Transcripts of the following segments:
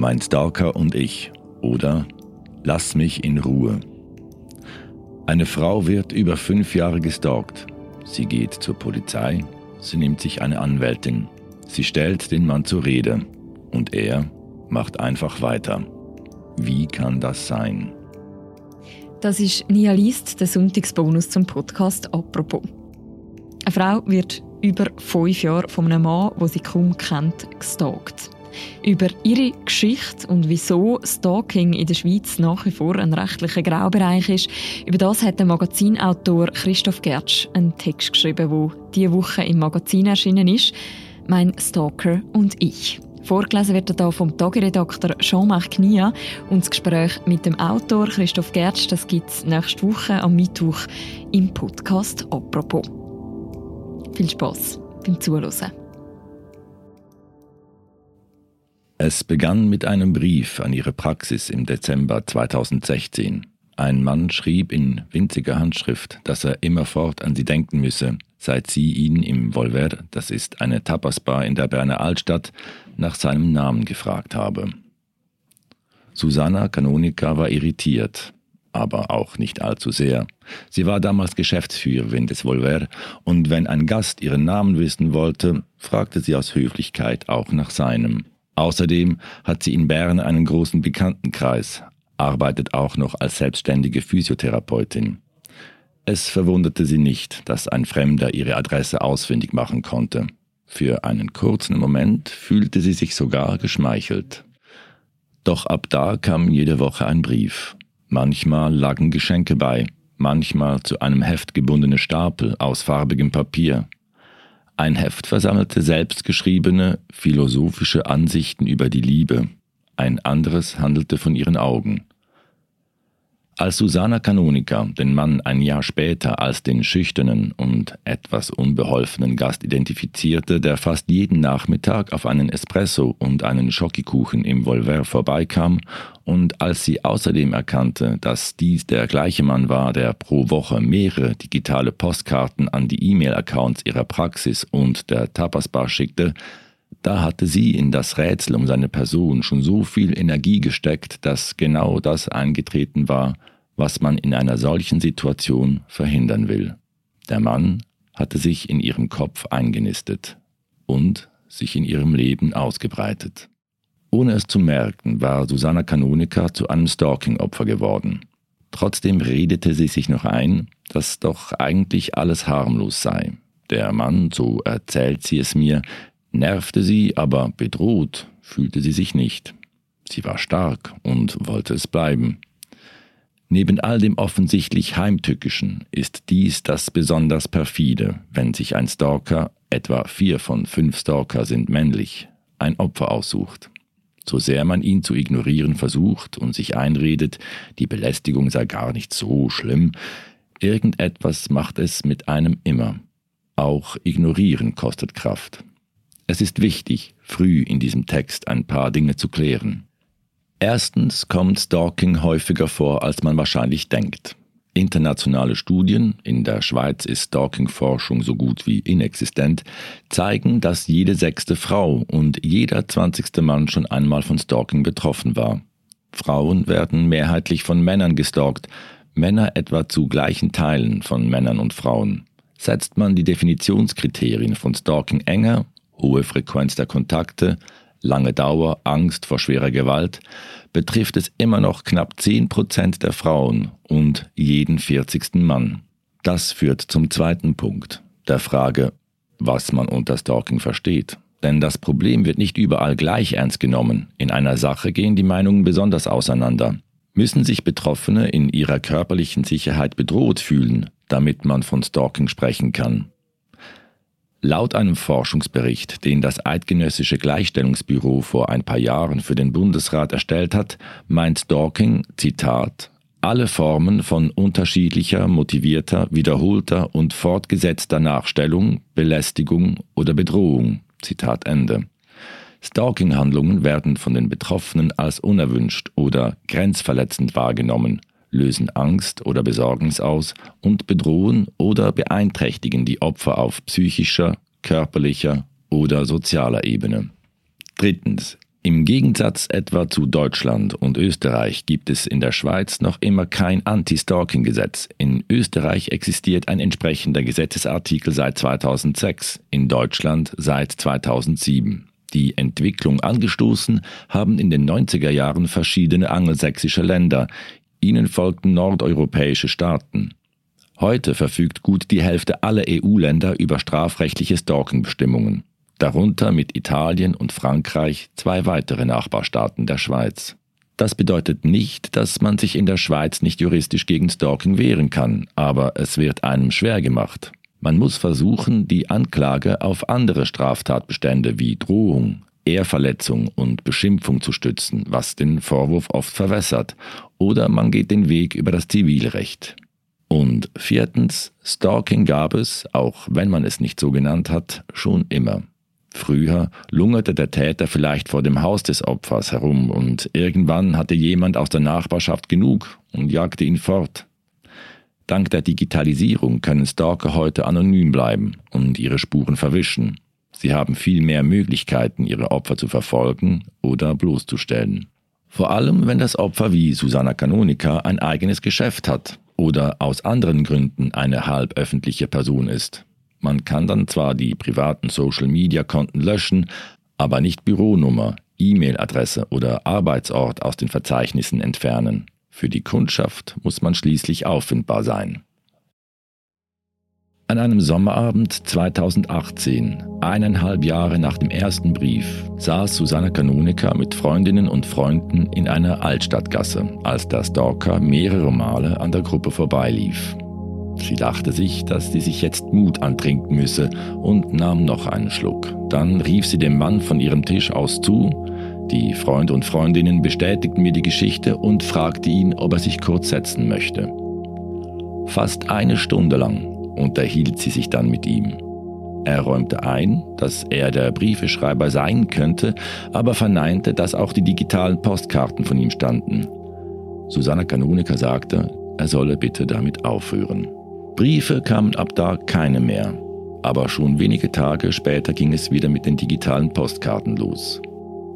Mein Stalker und ich oder Lass mich in Ruhe. Eine Frau wird über fünf Jahre gestalkt. Sie geht zur Polizei, sie nimmt sich eine Anwältin, sie stellt den Mann zur Rede und er macht einfach weiter. Wie kann das sein? Das ist Nia Liest, der Sonntagsbonus zum Podcast «Apropos». Eine Frau wird über fünf Jahre von einem Mann, den sie kaum kennt, gestalkt. Über ihre Geschichte und wieso Stalking in der Schweiz nach wie vor ein rechtlicher Graubereich ist, über das hat der Magazinautor Christoph Gertsch einen Text geschrieben, der diese Woche im Magazin erschienen ist. Mein Stalker und ich. Vorgelesen wird er da vom Tagiredakteur Jean-Marc Knia und das Gespräch mit dem Autor Christoph Gertsch, das gibt es nächste Woche am Mittwoch im Podcast «Apropos». Viel Spaß beim Zuhören. Es begann mit einem Brief an ihre Praxis im Dezember 2016. Ein Mann schrieb in winziger Handschrift, dass er immerfort an sie denken müsse, seit sie ihn im Volver, das ist eine Tapasbar in der Berner Altstadt, nach seinem Namen gefragt habe. Susanna Canonica war irritiert, aber auch nicht allzu sehr. Sie war damals Geschäftsführerin des Volver und wenn ein Gast ihren Namen wissen wollte, fragte sie aus Höflichkeit auch nach seinem. Außerdem hat sie in Bern einen großen Bekanntenkreis, arbeitet auch noch als selbstständige Physiotherapeutin. Es verwunderte sie nicht, dass ein Fremder ihre Adresse ausfindig machen konnte. Für einen kurzen Moment fühlte sie sich sogar geschmeichelt. Doch ab da kam jede Woche ein Brief. Manchmal lagen Geschenke bei, manchmal zu einem Heft gebundene Stapel aus farbigem Papier, ein Heft versammelte selbstgeschriebene philosophische Ansichten über die Liebe, ein anderes handelte von ihren Augen. Als Susanna Canonica den Mann ein Jahr später als den schüchternen und etwas unbeholfenen Gast identifizierte, der fast jeden Nachmittag auf einen Espresso und einen Schokikuchen im Volver vorbeikam, und als sie außerdem erkannte, dass dies der gleiche Mann war, der pro Woche mehrere digitale Postkarten an die E-Mail-Accounts ihrer Praxis und der Tapasbar schickte, da hatte sie in das Rätsel um seine Person schon so viel Energie gesteckt, dass genau das eingetreten war, was man in einer solchen Situation verhindern will. Der Mann hatte sich in ihrem Kopf eingenistet und sich in ihrem Leben ausgebreitet. Ohne es zu merken, war Susanna Kanonika zu einem Stalking-Opfer geworden. Trotzdem redete sie sich noch ein, dass doch eigentlich alles harmlos sei. Der Mann, so erzählt sie es mir, nervte sie, aber bedroht fühlte sie sich nicht. Sie war stark und wollte es bleiben. Neben all dem offensichtlich Heimtückischen ist dies das besonders perfide, wenn sich ein Stalker, etwa vier von fünf Stalker sind männlich, ein Opfer aussucht. So sehr man ihn zu ignorieren versucht und sich einredet, die Belästigung sei gar nicht so schlimm, irgendetwas macht es mit einem immer. Auch ignorieren kostet Kraft. Es ist wichtig, früh in diesem Text ein paar Dinge zu klären. Erstens kommt Stalking häufiger vor, als man wahrscheinlich denkt. Internationale Studien, in der Schweiz ist Stalking-Forschung so gut wie inexistent, zeigen, dass jede sechste Frau und jeder zwanzigste Mann schon einmal von Stalking betroffen war. Frauen werden mehrheitlich von Männern gestalkt, Männer etwa zu gleichen Teilen von Männern und Frauen. Setzt man die Definitionskriterien von Stalking enger, hohe Frequenz der Kontakte, lange Dauer, Angst vor schwerer Gewalt, betrifft es immer noch knapp 10 Prozent der Frauen und jeden 40. Mann. Das führt zum zweiten Punkt, der Frage, was man unter Stalking versteht. Denn das Problem wird nicht überall gleich ernst genommen. In einer Sache gehen die Meinungen besonders auseinander. Müssen sich Betroffene in ihrer körperlichen Sicherheit bedroht fühlen, damit man von Stalking sprechen kann? Laut einem Forschungsbericht, den das Eidgenössische Gleichstellungsbüro vor ein paar Jahren für den Bundesrat erstellt hat, meint Stalking, Zitat, alle Formen von unterschiedlicher, motivierter, wiederholter und fortgesetzter Nachstellung, Belästigung oder Bedrohung. Zitat Ende. Stalking-Handlungen werden von den Betroffenen als unerwünscht oder grenzverletzend wahrgenommen lösen Angst oder Besorgnis aus und bedrohen oder beeinträchtigen die Opfer auf psychischer, körperlicher oder sozialer Ebene. Drittens. Im Gegensatz etwa zu Deutschland und Österreich gibt es in der Schweiz noch immer kein Anti-Stalking-Gesetz. In Österreich existiert ein entsprechender Gesetzesartikel seit 2006, in Deutschland seit 2007. Die Entwicklung angestoßen haben in den 90er Jahren verschiedene angelsächsische Länder. Ihnen folgten nordeuropäische Staaten. Heute verfügt gut die Hälfte aller EU-Länder über strafrechtliche Stalking-Bestimmungen darunter mit Italien und Frankreich zwei weitere Nachbarstaaten der Schweiz. Das bedeutet nicht, dass man sich in der Schweiz nicht juristisch gegen Stalking wehren kann, aber es wird einem schwer gemacht. Man muss versuchen, die Anklage auf andere Straftatbestände wie Drohung, Ehrverletzung und Beschimpfung zu stützen, was den Vorwurf oft verwässert, oder man geht den Weg über das Zivilrecht. Und viertens, Stalking gab es, auch wenn man es nicht so genannt hat, schon immer. Früher lungerte der Täter vielleicht vor dem Haus des Opfers herum und irgendwann hatte jemand aus der Nachbarschaft genug und jagte ihn fort. Dank der Digitalisierung können Stalker heute anonym bleiben und ihre Spuren verwischen. Sie haben viel mehr Möglichkeiten, ihre Opfer zu verfolgen oder bloßzustellen. Vor allem, wenn das Opfer wie Susanna Canonica ein eigenes Geschäft hat oder aus anderen Gründen eine halböffentliche Person ist. Man kann dann zwar die privaten Social-Media-Konten löschen, aber nicht Büronummer, E-Mail-Adresse oder Arbeitsort aus den Verzeichnissen entfernen. Für die Kundschaft muss man schließlich auffindbar sein. An einem Sommerabend 2018, eineinhalb Jahre nach dem ersten Brief, saß Susanne Kanonika mit Freundinnen und Freunden in einer Altstadtgasse, als der Stalker mehrere Male an der Gruppe vorbeilief. Sie dachte sich, dass sie sich jetzt Mut antrinken müsse und nahm noch einen Schluck. Dann rief sie dem Mann von ihrem Tisch aus zu. Die Freunde und Freundinnen bestätigten mir die Geschichte und fragte ihn, ob er sich kurz setzen möchte. Fast eine Stunde lang unterhielt sie sich dann mit ihm. Er räumte ein, dass er der Briefeschreiber sein könnte, aber verneinte, dass auch die digitalen Postkarten von ihm standen. Susanna Kanonika sagte, er solle bitte damit aufhören. Briefe kamen ab da keine mehr. Aber schon wenige Tage später ging es wieder mit den digitalen Postkarten los.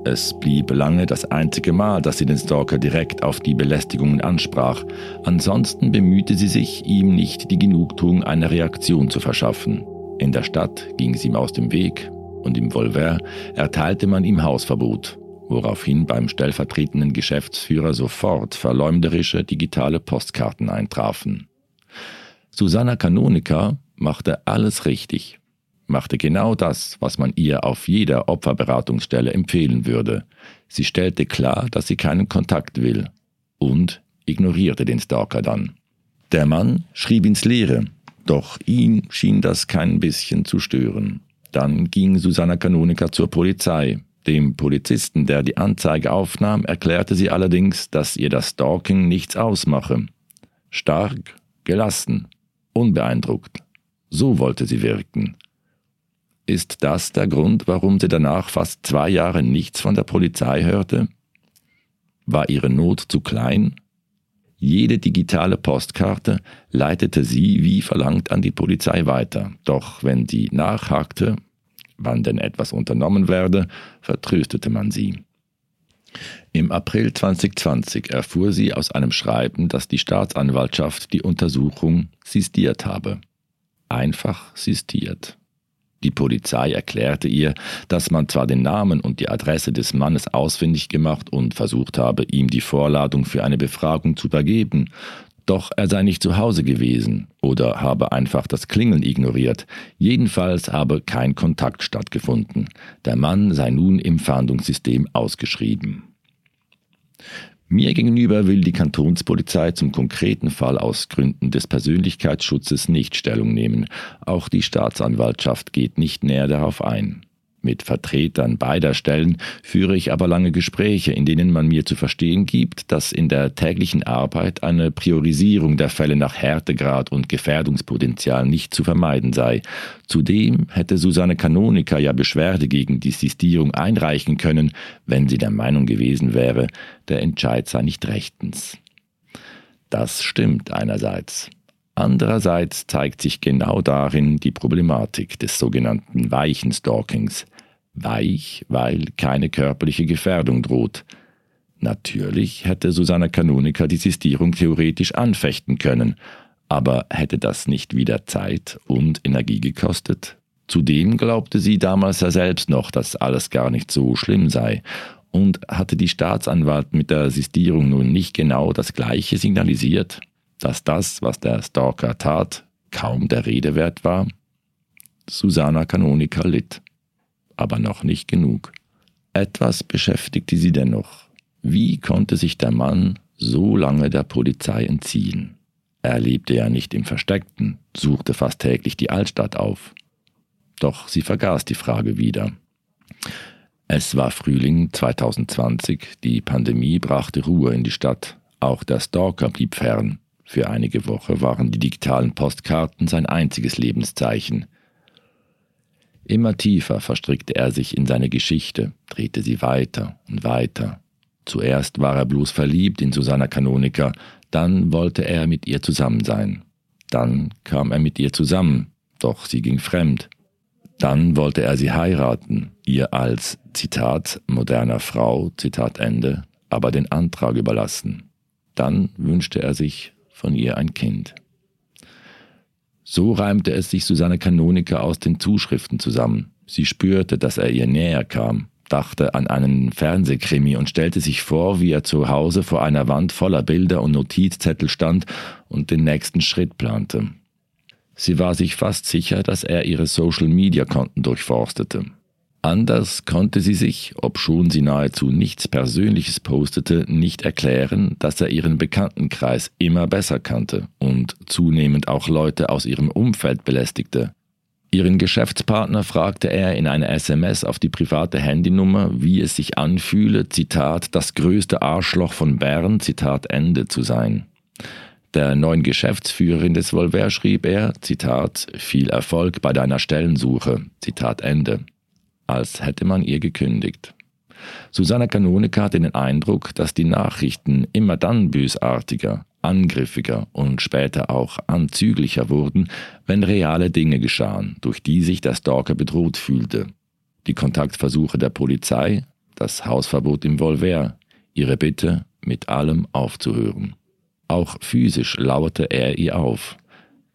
Es blieb lange das einzige Mal, dass sie den Stalker direkt auf die Belästigungen ansprach. Ansonsten bemühte sie sich, ihm nicht die Genugtuung einer Reaktion zu verschaffen. In der Stadt ging es ihm aus dem Weg und im Volver erteilte man ihm Hausverbot, woraufhin beim stellvertretenden Geschäftsführer sofort verleumderische digitale Postkarten eintrafen. Susanna Kanonika machte alles richtig, machte genau das, was man ihr auf jeder Opferberatungsstelle empfehlen würde. Sie stellte klar, dass sie keinen Kontakt will und ignorierte den Stalker dann. Der Mann schrieb ins Leere, doch ihn schien das kein bisschen zu stören. Dann ging Susanna Kanonika zur Polizei. Dem Polizisten, der die Anzeige aufnahm, erklärte sie allerdings, dass ihr das Stalking nichts ausmache. Stark, gelassen, unbeeindruckt. So wollte sie wirken. Ist das der Grund, warum sie danach fast zwei Jahre nichts von der Polizei hörte? War ihre Not zu klein? Jede digitale Postkarte leitete sie wie verlangt an die Polizei weiter, doch wenn sie nachhakte, wann denn etwas unternommen werde, vertröstete man sie. Im April 2020 erfuhr sie aus einem Schreiben, dass die Staatsanwaltschaft die Untersuchung sistiert habe. Einfach sistiert. Die Polizei erklärte ihr, dass man zwar den Namen und die Adresse des Mannes ausfindig gemacht und versucht habe, ihm die Vorladung für eine Befragung zu übergeben, doch er sei nicht zu Hause gewesen oder habe einfach das Klingeln ignoriert. Jedenfalls habe kein Kontakt stattgefunden. Der Mann sei nun im Fahndungssystem ausgeschrieben. Mir gegenüber will die Kantonspolizei zum konkreten Fall aus Gründen des Persönlichkeitsschutzes nicht Stellung nehmen. Auch die Staatsanwaltschaft geht nicht näher darauf ein. Mit Vertretern beider Stellen führe ich aber lange Gespräche, in denen man mir zu verstehen gibt, dass in der täglichen Arbeit eine Priorisierung der Fälle nach Härtegrad und Gefährdungspotenzial nicht zu vermeiden sei. Zudem hätte Susanne Kanonika ja Beschwerde gegen die Sistierung einreichen können, wenn sie der Meinung gewesen wäre, der Entscheid sei nicht rechtens. Das stimmt einerseits. Andererseits zeigt sich genau darin die Problematik des sogenannten weichen Stalkings. Weich, weil keine körperliche Gefährdung droht. Natürlich hätte Susanna Kanonika die Sistierung theoretisch anfechten können, aber hätte das nicht wieder Zeit und Energie gekostet? Zudem glaubte sie damals ja selbst noch, dass alles gar nicht so schlimm sei. Und hatte die Staatsanwalt mit der Sistierung nun nicht genau das Gleiche signalisiert, dass das, was der Stalker tat, kaum der Rede wert war? Susanna Kanonika litt. Aber noch nicht genug. Etwas beschäftigte sie dennoch. Wie konnte sich der Mann so lange der Polizei entziehen? Er lebte ja nicht im Versteckten, suchte fast täglich die Altstadt auf. Doch sie vergaß die Frage wieder. Es war Frühling 2020, die Pandemie brachte Ruhe in die Stadt, auch der Stalker blieb fern. Für einige Wochen waren die digitalen Postkarten sein einziges Lebenszeichen. Immer tiefer verstrickte er sich in seine Geschichte, drehte sie weiter und weiter. Zuerst war er bloß verliebt in Susanna Kanonika, dann wollte er mit ihr zusammen sein. Dann kam er mit ihr zusammen, doch sie ging fremd. Dann wollte er sie heiraten, ihr als, Zitat, moderner Frau, Zitat Ende, aber den Antrag überlassen. Dann wünschte er sich von ihr ein Kind. So reimte es sich Susanne Kanonika aus den Zuschriften zusammen. Sie spürte, dass er ihr näher kam, dachte an einen Fernsehkrimi und stellte sich vor, wie er zu Hause vor einer Wand voller Bilder und Notizzettel stand und den nächsten Schritt plante. Sie war sich fast sicher, dass er ihre Social-Media-Konten durchforstete. Anders konnte sie sich, obschon sie nahezu nichts Persönliches postete, nicht erklären, dass er ihren Bekanntenkreis immer besser kannte und zunehmend auch Leute aus ihrem Umfeld belästigte. Ihren Geschäftspartner fragte er in einer SMS auf die private Handynummer, wie es sich anfühle, Zitat, das größte Arschloch von Bern, Zitat Ende zu sein. Der neuen Geschäftsführerin des Volver schrieb er, Zitat, viel Erfolg bei deiner Stellensuche, Zitat Ende als hätte man ihr gekündigt. Susanna Kanonika hatte den Eindruck, dass die Nachrichten immer dann bösartiger, angriffiger und später auch anzüglicher wurden, wenn reale Dinge geschahen, durch die sich der Stalker bedroht fühlte. Die Kontaktversuche der Polizei, das Hausverbot im Volver, ihre Bitte, mit allem aufzuhören. Auch physisch lauerte er ihr auf.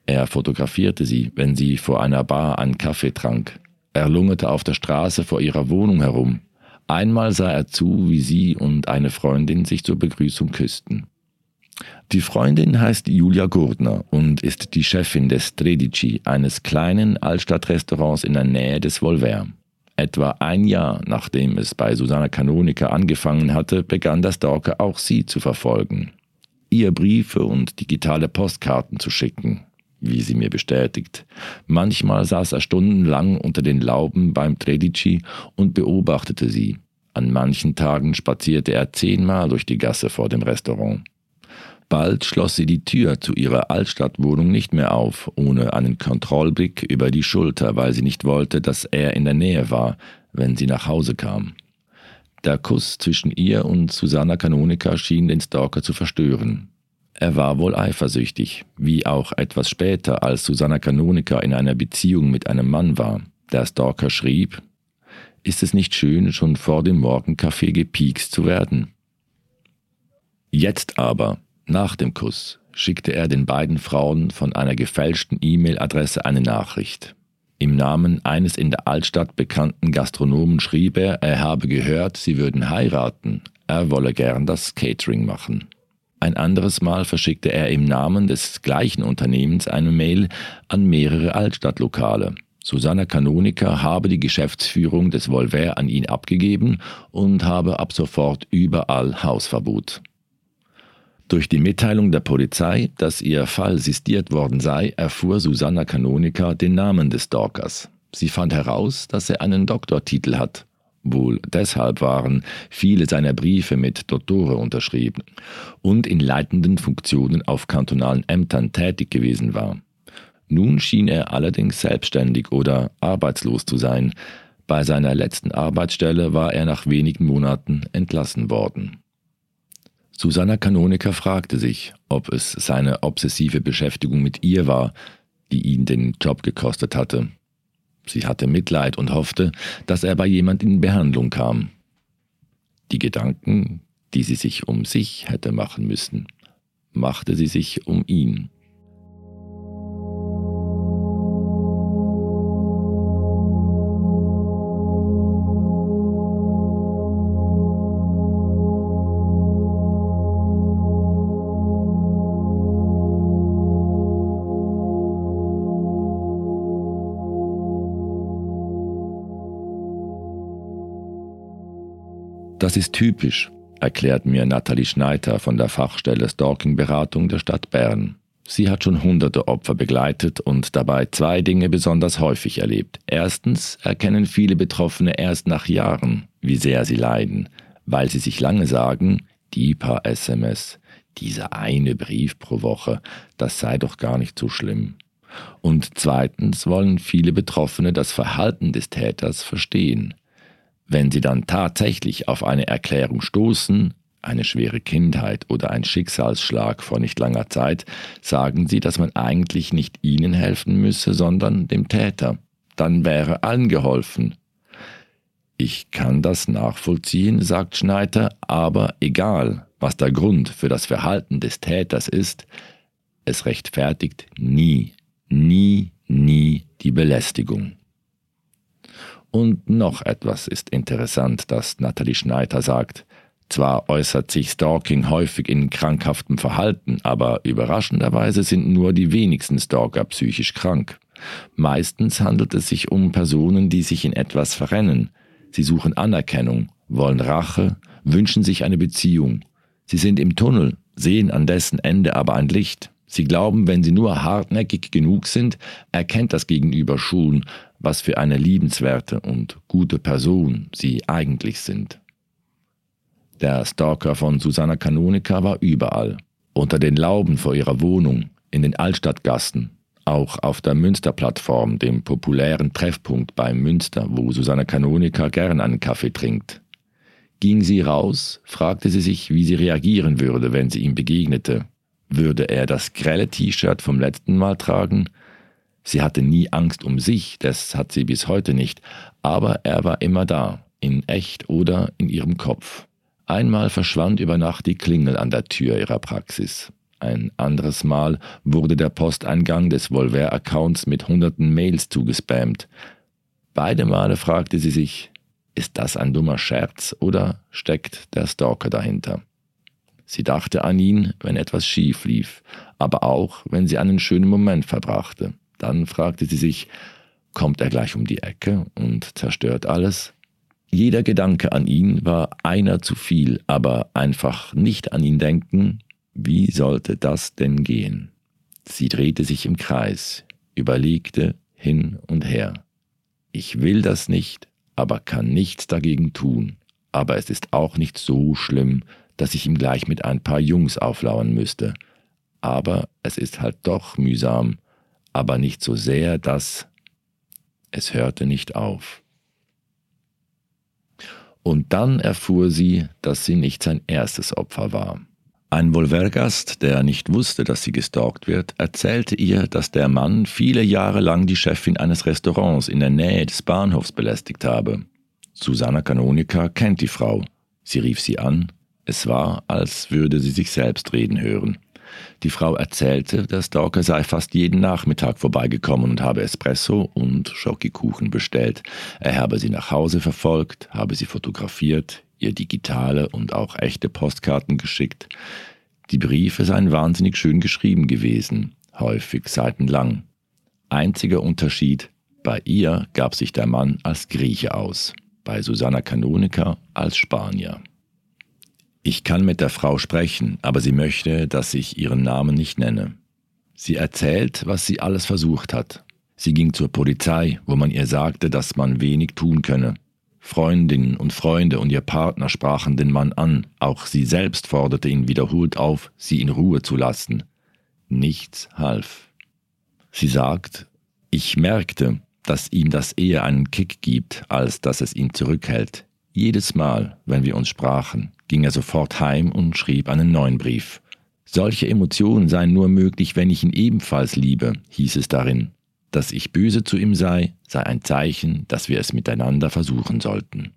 Er fotografierte sie, wenn sie vor einer Bar einen Kaffee trank, er lungerte auf der Straße vor ihrer Wohnung herum. Einmal sah er zu, wie sie und eine Freundin sich zur Begrüßung küssten. Die Freundin heißt Julia Gurdner und ist die Chefin des Tredici, eines kleinen Altstadtrestaurants in der Nähe des Volver. Etwa ein Jahr nachdem es bei Susanna Kanonika angefangen hatte, begann der Stalker auch sie zu verfolgen, ihr Briefe und digitale Postkarten zu schicken, wie sie mir bestätigt. Manchmal saß er stundenlang unter den Lauben beim Tredici und beobachtete sie. An manchen Tagen spazierte er zehnmal durch die Gasse vor dem Restaurant. Bald schloss sie die Tür zu ihrer Altstadtwohnung nicht mehr auf, ohne einen Kontrollblick über die Schulter, weil sie nicht wollte, dass er in der Nähe war, wenn sie nach Hause kam. Der Kuss zwischen ihr und Susanna Kanonika schien den Stalker zu verstören. Er war wohl eifersüchtig, wie auch etwas später, als Susanna Kanonika in einer Beziehung mit einem Mann war. Der Stalker schrieb, ist es nicht schön, schon vor dem Morgenkaffee gepiekst zu werden? Jetzt aber, nach dem Kuss, schickte er den beiden Frauen von einer gefälschten E-Mail-Adresse eine Nachricht. Im Namen eines in der Altstadt bekannten Gastronomen schrieb er, er habe gehört, sie würden heiraten, er wolle gern das Catering machen. Ein anderes Mal verschickte er im Namen des gleichen Unternehmens eine Mail an mehrere Altstadtlokale. Susanna Kanonika habe die Geschäftsführung des Volver an ihn abgegeben und habe ab sofort überall Hausverbot. Durch die Mitteilung der Polizei, dass ihr Fall sistiert worden sei, erfuhr Susanna Kanonika den Namen des Stalkers. Sie fand heraus, dass er einen Doktortitel hat Wohl deshalb waren viele seiner Briefe mit Dottore unterschrieben und in leitenden Funktionen auf kantonalen Ämtern tätig gewesen war. Nun schien er allerdings selbstständig oder arbeitslos zu sein. Bei seiner letzten Arbeitsstelle war er nach wenigen Monaten entlassen worden. Susanna Kanonika fragte sich, ob es seine obsessive Beschäftigung mit ihr war, die ihn den Job gekostet hatte. Sie hatte Mitleid und hoffte, dass er bei jemand in Behandlung kam. Die Gedanken, die sie sich um sich hätte machen müssen, machte sie sich um ihn. Das ist typisch, erklärt mir Nathalie Schneider von der Fachstelle Stalking-Beratung der Stadt Bern. Sie hat schon hunderte Opfer begleitet und dabei zwei Dinge besonders häufig erlebt. Erstens erkennen viele Betroffene erst nach Jahren, wie sehr sie leiden, weil sie sich lange sagen, die paar SMS, dieser eine Brief pro Woche, das sei doch gar nicht so schlimm. Und zweitens wollen viele Betroffene das Verhalten des Täters verstehen. Wenn sie dann tatsächlich auf eine Erklärung stoßen, eine schwere Kindheit oder ein Schicksalsschlag vor nicht langer Zeit, sagen sie, dass man eigentlich nicht ihnen helfen müsse, sondern dem Täter. Dann wäre allen geholfen. Ich kann das nachvollziehen, sagt Schneider, aber egal, was der Grund für das Verhalten des Täters ist, es rechtfertigt nie, nie, nie die Belästigung. Und noch etwas ist interessant, das Nathalie Schneider sagt. Zwar äußert sich Stalking häufig in krankhaftem Verhalten, aber überraschenderweise sind nur die wenigsten Stalker psychisch krank. Meistens handelt es sich um Personen, die sich in etwas verrennen. Sie suchen Anerkennung, wollen Rache, wünschen sich eine Beziehung. Sie sind im Tunnel, sehen an dessen Ende aber ein Licht. Sie glauben, wenn sie nur hartnäckig genug sind, erkennt das Gegenüber schon, was für eine liebenswerte und gute Person sie eigentlich sind. Der Stalker von Susanna Canonica war überall, unter den Lauben vor ihrer Wohnung, in den Altstadtgassen, auch auf der Münsterplattform, dem populären Treffpunkt bei Münster, wo Susanna Canonica gern einen Kaffee trinkt. Ging sie raus, fragte sie sich, wie sie reagieren würde, wenn sie ihm begegnete. Würde er das grelle T-Shirt vom letzten Mal tragen Sie hatte nie Angst um sich, das hat sie bis heute nicht, aber er war immer da, in echt oder in ihrem Kopf. Einmal verschwand über Nacht die Klingel an der Tür ihrer Praxis. Ein anderes Mal wurde der Posteingang des Volver-Accounts mit hunderten Mails zugespammt. Beide Male fragte sie sich, ist das ein dummer Scherz oder steckt der Stalker dahinter? Sie dachte an ihn, wenn etwas schief lief, aber auch, wenn sie einen schönen Moment verbrachte. Dann fragte sie sich, kommt er gleich um die Ecke und zerstört alles? Jeder Gedanke an ihn war einer zu viel, aber einfach nicht an ihn denken, wie sollte das denn gehen? Sie drehte sich im Kreis, überlegte hin und her. Ich will das nicht, aber kann nichts dagegen tun. Aber es ist auch nicht so schlimm, dass ich ihm gleich mit ein paar Jungs auflauern müsste. Aber es ist halt doch mühsam, aber nicht so sehr, dass es hörte nicht auf. Und dann erfuhr sie, dass sie nicht sein erstes Opfer war. Ein Volvergast, der nicht wusste, dass sie gestalkt wird, erzählte ihr, dass der Mann viele Jahre lang die Chefin eines Restaurants in der Nähe des Bahnhofs belästigt habe. Susanna Canonica kennt die Frau. Sie rief sie an. Es war, als würde sie sich selbst reden hören. Die Frau erzählte, der Stalker sei fast jeden Nachmittag vorbeigekommen und habe Espresso und Schokikuchen bestellt. Er habe sie nach Hause verfolgt, habe sie fotografiert, ihr digitale und auch echte Postkarten geschickt. Die Briefe seien wahnsinnig schön geschrieben gewesen, häufig seitenlang. Einziger Unterschied, bei ihr gab sich der Mann als Grieche aus, bei Susanna Canonica als Spanier. Ich kann mit der Frau sprechen, aber sie möchte, dass ich ihren Namen nicht nenne. Sie erzählt, was sie alles versucht hat. Sie ging zur Polizei, wo man ihr sagte, dass man wenig tun könne. Freundinnen und Freunde und ihr Partner sprachen den Mann an, auch sie selbst forderte ihn wiederholt auf, sie in Ruhe zu lassen. Nichts half. Sie sagt, ich merkte, dass ihm das eher einen Kick gibt, als dass es ihn zurückhält. Jedes Mal, wenn wir uns sprachen, ging er sofort heim und schrieb einen neuen Brief. Solche Emotionen seien nur möglich, wenn ich ihn ebenfalls liebe, hieß es darin. Dass ich böse zu ihm sei, sei ein Zeichen, dass wir es miteinander versuchen sollten.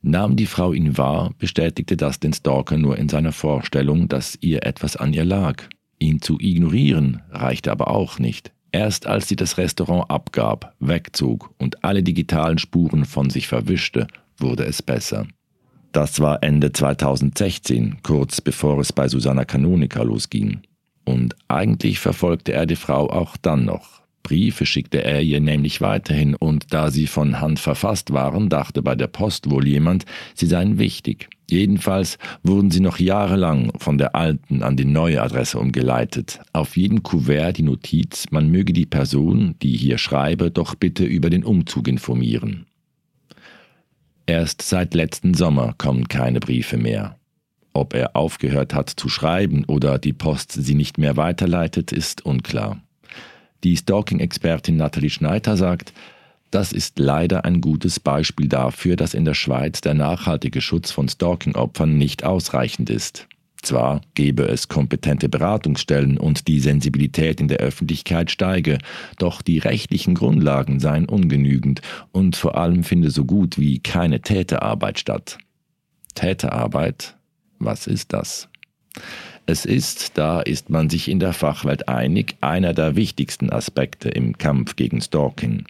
Nahm die Frau ihn wahr, bestätigte das den Stalker nur in seiner Vorstellung, dass ihr etwas an ihr lag. Ihn zu ignorieren reichte aber auch nicht. Erst als sie das Restaurant abgab, wegzog und alle digitalen Spuren von sich verwischte, wurde es besser. Das war Ende 2016, kurz bevor es bei Susanna Canonica losging. Und eigentlich verfolgte er die Frau auch dann noch. Briefe schickte er ihr nämlich weiterhin, und da sie von Hand verfasst waren, dachte bei der Post wohl jemand, sie seien wichtig. Jedenfalls wurden sie noch jahrelang von der alten an die neue Adresse umgeleitet. Auf jedem Kuvert die Notiz, man möge die Person, die hier schreibe, doch bitte über den Umzug informieren. Erst seit letzten Sommer kommen keine Briefe mehr. Ob er aufgehört hat zu schreiben oder die Post sie nicht mehr weiterleitet, ist unklar. Die Stalking-Expertin Nathalie Schneider sagt, das ist leider ein gutes Beispiel dafür, dass in der Schweiz der nachhaltige Schutz von Stalking-Opfern nicht ausreichend ist. Zwar gebe es kompetente Beratungsstellen und die Sensibilität in der Öffentlichkeit steige, doch die rechtlichen Grundlagen seien ungenügend und vor allem finde so gut wie keine Täterarbeit statt. Täterarbeit? Was ist das? Es ist, da ist man sich in der Fachwelt einig, einer der wichtigsten Aspekte im Kampf gegen Stalking.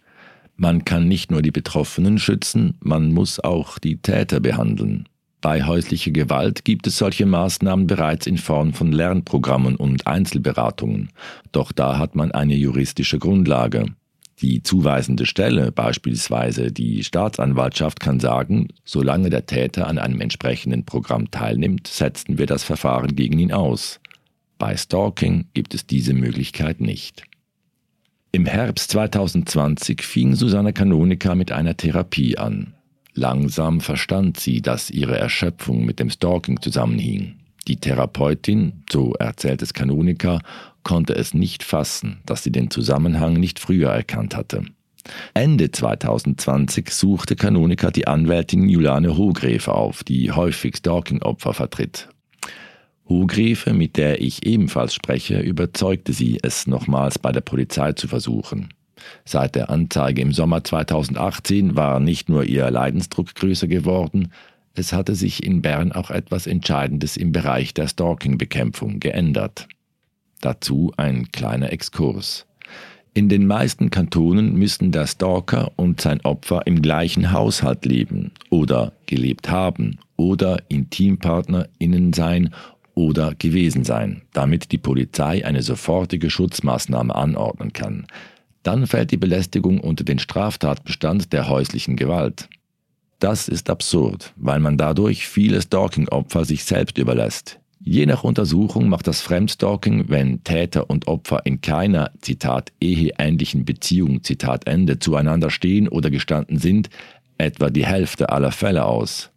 Man kann nicht nur die Betroffenen schützen, man muss auch die Täter behandeln. Bei häuslicher Gewalt gibt es solche Maßnahmen bereits in Form von Lernprogrammen und Einzelberatungen, doch da hat man eine juristische Grundlage. Die zuweisende Stelle, beispielsweise die Staatsanwaltschaft, kann sagen, solange der Täter an einem entsprechenden Programm teilnimmt, setzen wir das Verfahren gegen ihn aus. Bei Stalking gibt es diese Möglichkeit nicht. Im Herbst 2020 fing Susanne Kanonika mit einer Therapie an. Langsam verstand sie, dass ihre Erschöpfung mit dem Stalking zusammenhing. Die Therapeutin, so erzählt es Kanonika, konnte es nicht fassen, dass sie den Zusammenhang nicht früher erkannt hatte. Ende 2020 suchte Kanonika die Anwältin Juliane Hogrefe auf, die häufig Stalking-Opfer vertritt. Hogrefe, mit der ich ebenfalls spreche, überzeugte sie, es nochmals bei der Polizei zu versuchen. Seit der Anzeige im Sommer 2018 war nicht nur ihr Leidensdruck größer geworden, es hatte sich in Bern auch etwas Entscheidendes im Bereich der Stalking-Bekämpfung geändert. Dazu ein kleiner Exkurs. In den meisten Kantonen müssen der Stalker und sein Opfer im gleichen Haushalt leben oder gelebt haben oder IntimpartnerInnen sein oder gewesen sein, damit die Polizei eine sofortige Schutzmaßnahme anordnen kann. Dann fällt die Belästigung unter den Straftatbestand der häuslichen Gewalt. Das ist absurd, weil man dadurch viele Stalking-Opfer sich selbst überlässt. Je nach Untersuchung macht das Fremdstalking, wenn Täter und Opfer in keiner, Zitat, eheähnlichen Beziehung, Zitat Ende, zueinander stehen oder gestanden sind, etwa die Hälfte aller Fälle aus.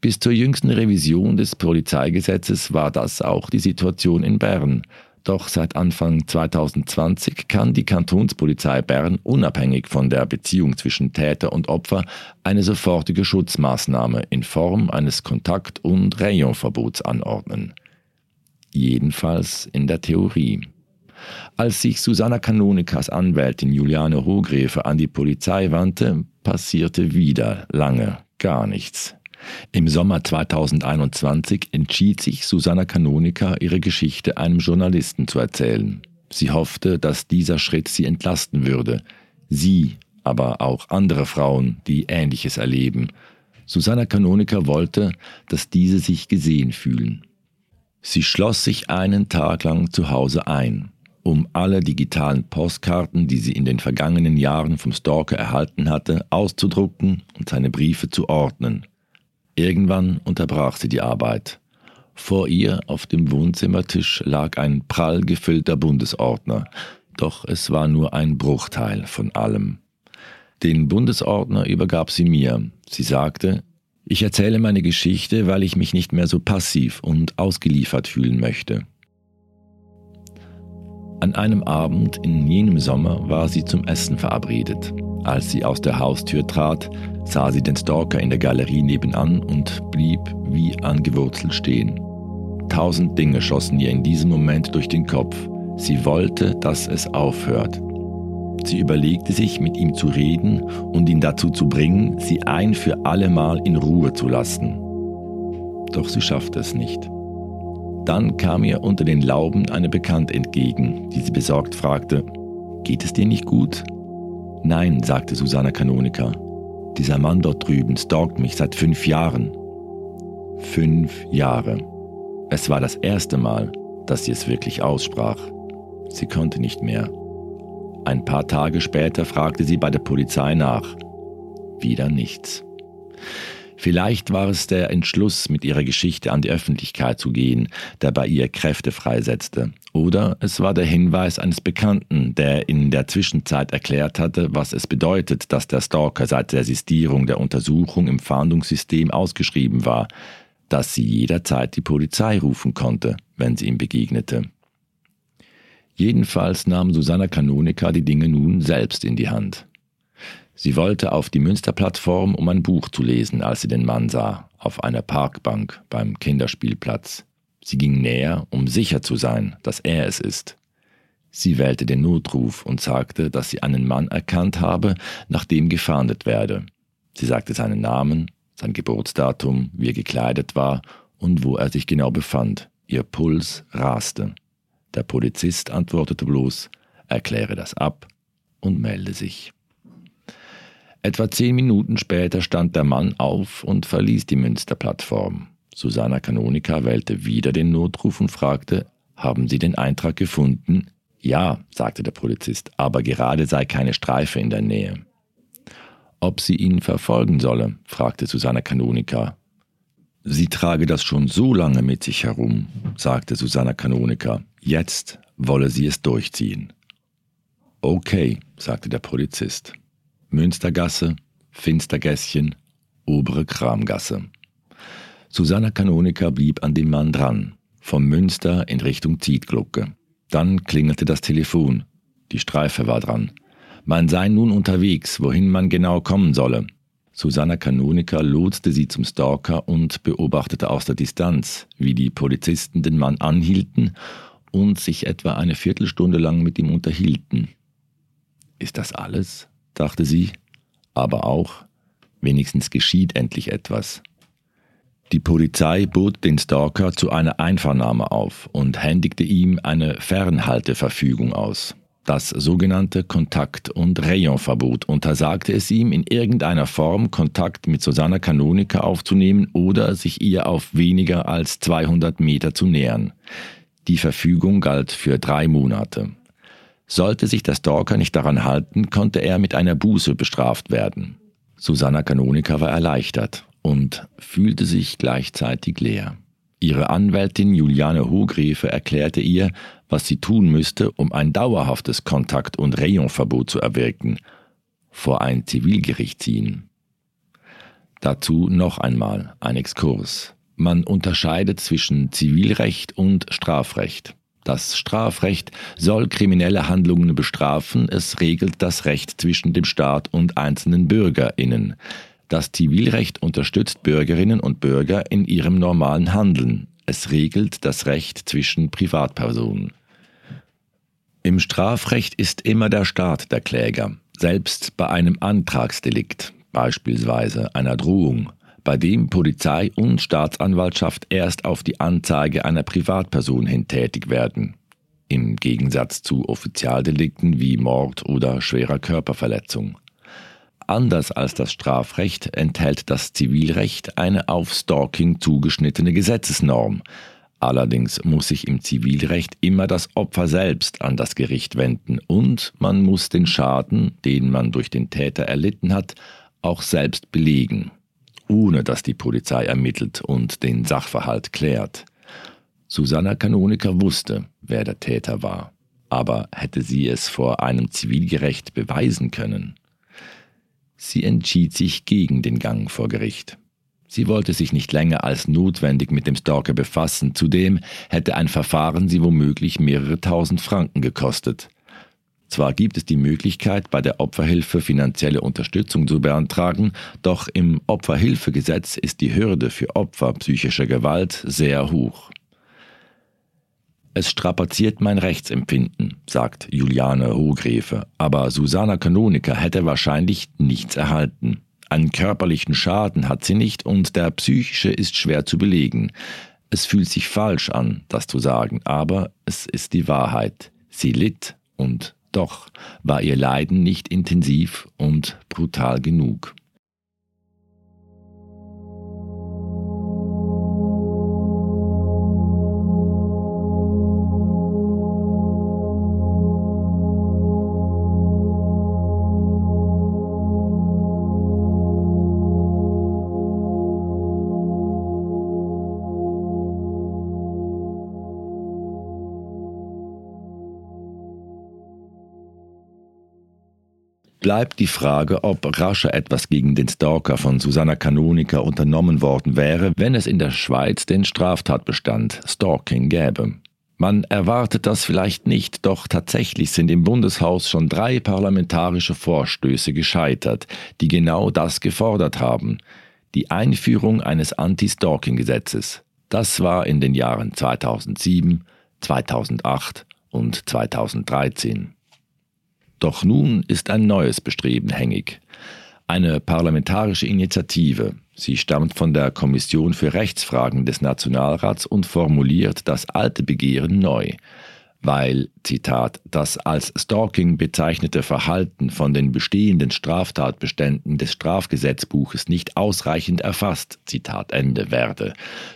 Bis zur jüngsten Revision des Polizeigesetzes war das auch die Situation in Bern. Doch seit Anfang 2020 kann die Kantonspolizei Bern unabhängig von der Beziehung zwischen Täter und Opfer eine sofortige Schutzmaßnahme in Form eines Kontakt- und Rayonverbots anordnen. Jedenfalls in der Theorie. Als sich Susanna Kanonikas Anwältin Juliane Hogrefe an die Polizei wandte, passierte wieder lange gar nichts. Im Sommer 2021 entschied sich Susanna Kanonika, ihre Geschichte einem Journalisten zu erzählen. Sie hoffte, dass dieser Schritt sie entlasten würde. Sie, aber auch andere Frauen, die Ähnliches erleben. Susanna Kanonika wollte, dass diese sich gesehen fühlen. Sie schloss sich einen Tag lang zu Hause ein, um alle digitalen Postkarten, die sie in den vergangenen Jahren vom Stalker erhalten hatte, auszudrucken und seine Briefe zu ordnen. Irgendwann unterbrach sie die Arbeit. Vor ihr auf dem Wohnzimmertisch lag ein prall gefüllter Bundesordner, doch es war nur ein Bruchteil von allem. Den Bundesordner übergab sie mir. Sie sagte, ich erzähle meine Geschichte, weil ich mich nicht mehr so passiv und ausgeliefert fühlen möchte. An einem Abend in jenem Sommer war sie zum Essen verabredet. Als sie aus der Haustür trat, sah sie den Stalker in der Galerie nebenan und blieb wie angewurzelt stehen. Tausend Dinge schossen ihr in diesem Moment durch den Kopf. Sie wollte, dass es aufhört. Sie überlegte sich, mit ihm zu reden und ihn dazu zu bringen, sie ein für allemal in Ruhe zu lassen. Doch sie schaffte es nicht. Dann kam ihr unter den Lauben eine Bekannte entgegen, die sie besorgt fragte, Geht es dir nicht gut? Nein, sagte Susanna Kanonika. Dieser Mann dort drüben stalkt mich seit fünf Jahren. Fünf Jahre. Es war das erste Mal, dass sie es wirklich aussprach. Sie konnte nicht mehr. Ein paar Tage später fragte sie bei der Polizei nach. Wieder nichts. Vielleicht war es der Entschluss, mit ihrer Geschichte an die Öffentlichkeit zu gehen, der bei ihr Kräfte freisetzte. Oder es war der Hinweis eines Bekannten, der in der Zwischenzeit erklärt hatte, was es bedeutet, dass der Stalker seit der Sistierung der Untersuchung im Fahndungssystem ausgeschrieben war, dass sie jederzeit die Polizei rufen konnte, wenn sie ihm begegnete. Jedenfalls nahm Susanna Kanonika die Dinge nun selbst in die Hand. Sie wollte auf die Münsterplattform, um ein Buch zu lesen, als sie den Mann sah, auf einer Parkbank beim Kinderspielplatz. Sie ging näher, um sicher zu sein, dass er es ist. Sie wählte den Notruf und sagte, dass sie einen Mann erkannt habe, nach dem gefahndet werde. Sie sagte seinen Namen, sein Geburtsdatum, wie er gekleidet war und wo er sich genau befand. Ihr Puls raste. Der Polizist antwortete bloß, erkläre das ab und melde sich. Etwa zehn Minuten später stand der Mann auf und verließ die Münsterplattform. Susanna Kanonika wählte wieder den Notruf und fragte, haben Sie den Eintrag gefunden? Ja, sagte der Polizist, aber gerade sei keine Streife in der Nähe. Ob sie ihn verfolgen solle, fragte Susanna Kanonika. Sie trage das schon so lange mit sich herum, sagte Susanna Kanonika. Jetzt wolle sie es durchziehen. Okay, sagte der Polizist. Münstergasse, Finstergässchen, obere Kramgasse. Susanna Kanonika blieb an dem Mann dran, vom Münster in Richtung Zietglucke. Dann klingelte das Telefon. Die Streife war dran. Man sei nun unterwegs, wohin man genau kommen solle. Susanna Kanonika lotste sie zum Stalker und beobachtete aus der Distanz, wie die Polizisten den Mann anhielten und sich etwa eine Viertelstunde lang mit ihm unterhielten. Ist das alles? dachte sie, aber auch, wenigstens geschieht endlich etwas. Die Polizei bot den Stalker zu einer Einvernahme auf und händigte ihm eine Fernhalteverfügung aus. Das sogenannte Kontakt- und Rayonverbot untersagte es ihm, in irgendeiner Form Kontakt mit Susanna Kanonika aufzunehmen oder sich ihr auf weniger als 200 Meter zu nähern. Die Verfügung galt für drei Monate. Sollte sich der Stalker nicht daran halten, konnte er mit einer Buße bestraft werden. Susanna Kanonika war erleichtert und fühlte sich gleichzeitig leer. Ihre Anwältin Juliane Hogrefe erklärte ihr, was sie tun müsste, um ein dauerhaftes Kontakt- und Rayonverbot zu erwirken, vor ein Zivilgericht ziehen. Dazu noch einmal ein Exkurs. Man unterscheidet zwischen Zivilrecht und Strafrecht. Das Strafrecht soll kriminelle Handlungen bestrafen, es regelt das Recht zwischen dem Staat und einzelnen Bürgerinnen. Das Zivilrecht unterstützt Bürgerinnen und Bürger in ihrem normalen Handeln. Es regelt das Recht zwischen Privatpersonen. Im Strafrecht ist immer der Staat der Kläger, selbst bei einem Antragsdelikt, beispielsweise einer Drohung, bei dem Polizei und Staatsanwaltschaft erst auf die Anzeige einer Privatperson hin tätig werden, im Gegensatz zu Offizialdelikten wie Mord oder schwerer Körperverletzung. Anders als das Strafrecht enthält das Zivilrecht eine auf Stalking zugeschnittene Gesetzesnorm. Allerdings muss sich im Zivilrecht immer das Opfer selbst an das Gericht wenden und man muss den Schaden, den man durch den Täter erlitten hat, auch selbst belegen, ohne dass die Polizei ermittelt und den Sachverhalt klärt. Susanna Kanonika wusste, wer der Täter war, aber hätte sie es vor einem Zivilgericht beweisen können? Sie entschied sich gegen den Gang vor Gericht. Sie wollte sich nicht länger als notwendig mit dem Stalker befassen, zudem hätte ein Verfahren sie womöglich mehrere tausend Franken gekostet. Zwar gibt es die Möglichkeit, bei der Opferhilfe finanzielle Unterstützung zu beantragen, doch im Opferhilfegesetz ist die Hürde für Opfer psychischer Gewalt sehr hoch. Es strapaziert mein Rechtsempfinden, sagt Juliane Hohgräfe, aber Susanna Kanoniker hätte wahrscheinlich nichts erhalten. Einen körperlichen Schaden hat sie nicht und der psychische ist schwer zu belegen. Es fühlt sich falsch an, das zu sagen, aber es ist die Wahrheit. Sie litt und doch war ihr Leiden nicht intensiv und brutal genug. Bleibt die Frage, ob rascher etwas gegen den Stalker von Susanna Kanonika unternommen worden wäre, wenn es in der Schweiz den Straftatbestand Stalking gäbe. Man erwartet das vielleicht nicht, doch tatsächlich sind im Bundeshaus schon drei parlamentarische Vorstöße gescheitert, die genau das gefordert haben. Die Einführung eines Anti-Stalking-Gesetzes. Das war in den Jahren 2007, 2008 und 2013. Doch nun ist ein neues Bestreben hängig. Eine parlamentarische Initiative. Sie stammt von der Kommission für Rechtsfragen des Nationalrats und formuliert das alte Begehren neu, weil, Zitat, das als Stalking bezeichnete Verhalten von den bestehenden Straftatbeständen des Strafgesetzbuches nicht ausreichend erfasst, Zitat Ende werde,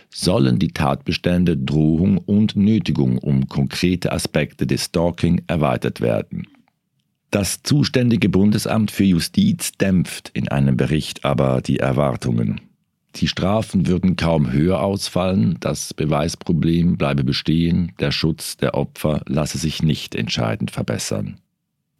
sollen die Tatbestände Drohung und Nötigung um konkrete Aspekte des Stalking erweitert werden. Das zuständige Bundesamt für Justiz dämpft in einem Bericht aber die Erwartungen. Die Strafen würden kaum höher ausfallen, das Beweisproblem bleibe bestehen, der Schutz der Opfer lasse sich nicht entscheidend verbessern.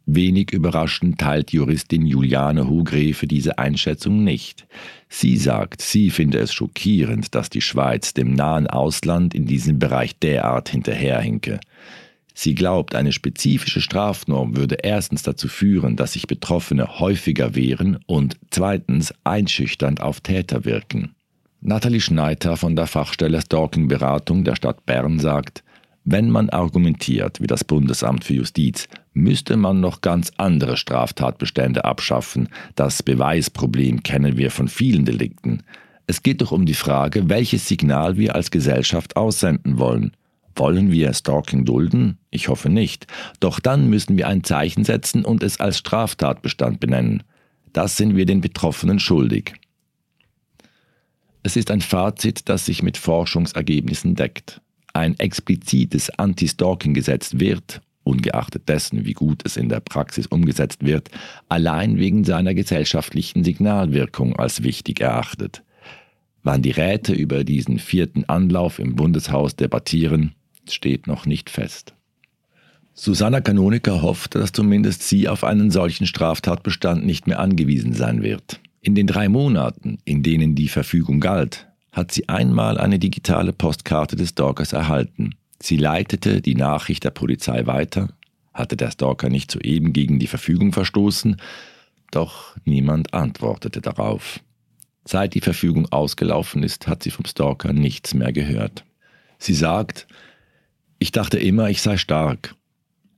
Wenig überraschend teilt Juristin Juliane Hugrefe diese Einschätzung nicht. Sie sagt, sie finde es schockierend, dass die Schweiz dem nahen Ausland in diesem Bereich derart hinterherhinke. Sie glaubt, eine spezifische Strafnorm würde erstens dazu führen, dass sich Betroffene häufiger wehren und zweitens einschüchternd auf Täter wirken. Nathalie Schneider von der Fachstelle Stalking-Beratung der Stadt Bern sagt, wenn man argumentiert, wie das Bundesamt für Justiz, müsste man noch ganz andere Straftatbestände abschaffen. Das Beweisproblem kennen wir von vielen Delikten. Es geht doch um die Frage, welches Signal wir als Gesellschaft aussenden wollen. Wollen wir Stalking dulden? Ich hoffe nicht. Doch dann müssen wir ein Zeichen setzen und es als Straftatbestand benennen. Das sind wir den Betroffenen schuldig. Es ist ein Fazit, das sich mit Forschungsergebnissen deckt. Ein explizites Anti-Stalking-Gesetz wird, ungeachtet dessen, wie gut es in der Praxis umgesetzt wird, allein wegen seiner gesellschaftlichen Signalwirkung als wichtig erachtet. Wann die Räte über diesen vierten Anlauf im Bundeshaus debattieren, steht noch nicht fest. Susanna Kanoniker hofft, dass zumindest sie auf einen solchen Straftatbestand nicht mehr angewiesen sein wird. In den drei Monaten, in denen die Verfügung galt, hat sie einmal eine digitale Postkarte des Stalkers erhalten. Sie leitete die Nachricht der Polizei weiter, hatte der Stalker nicht soeben gegen die Verfügung verstoßen, doch niemand antwortete darauf. Seit die Verfügung ausgelaufen ist, hat sie vom Stalker nichts mehr gehört. Sie sagt, ich dachte immer, ich sei stark.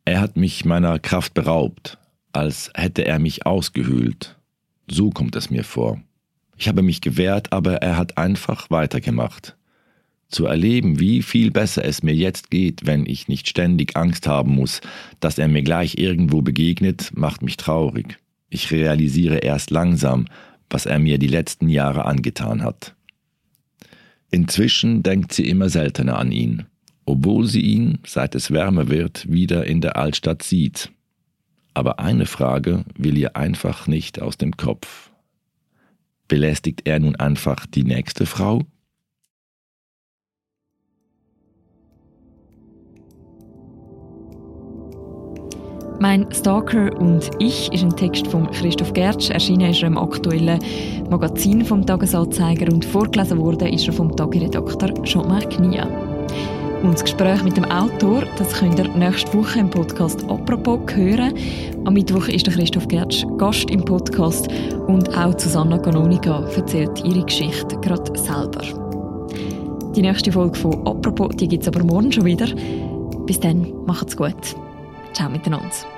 Er hat mich meiner Kraft beraubt, als hätte er mich ausgehöhlt. So kommt es mir vor. Ich habe mich gewehrt, aber er hat einfach weitergemacht. Zu erleben, wie viel besser es mir jetzt geht, wenn ich nicht ständig Angst haben muss, dass er mir gleich irgendwo begegnet, macht mich traurig. Ich realisiere erst langsam, was er mir die letzten Jahre angetan hat. Inzwischen denkt sie immer seltener an ihn obwohl sie ihn, seit es wärmer wird, wieder in der Altstadt sieht. Aber eine Frage will ihr einfach nicht aus dem Kopf. Belästigt er nun einfach die nächste Frau? Mein Stalker und ich ist ein Text von Christoph Gertsch. Erschienen ist er im aktuellen Magazin vom Tagesanzeiger und vorgelesen wurde ist er vom Tagiredakteur Jean-Marc Knia. Und das Gespräch mit dem Autor, das könnt ihr nächste Woche im Podcast «Apropos» hören. Am Mittwoch ist Christoph Gertsch Gast im Podcast und auch Susanna Canonica erzählt ihre Geschichte gerade selber. Die nächste Folge von «Apropos» gibt es aber morgen schon wieder. Bis dann, macht's gut. Ciao miteinander.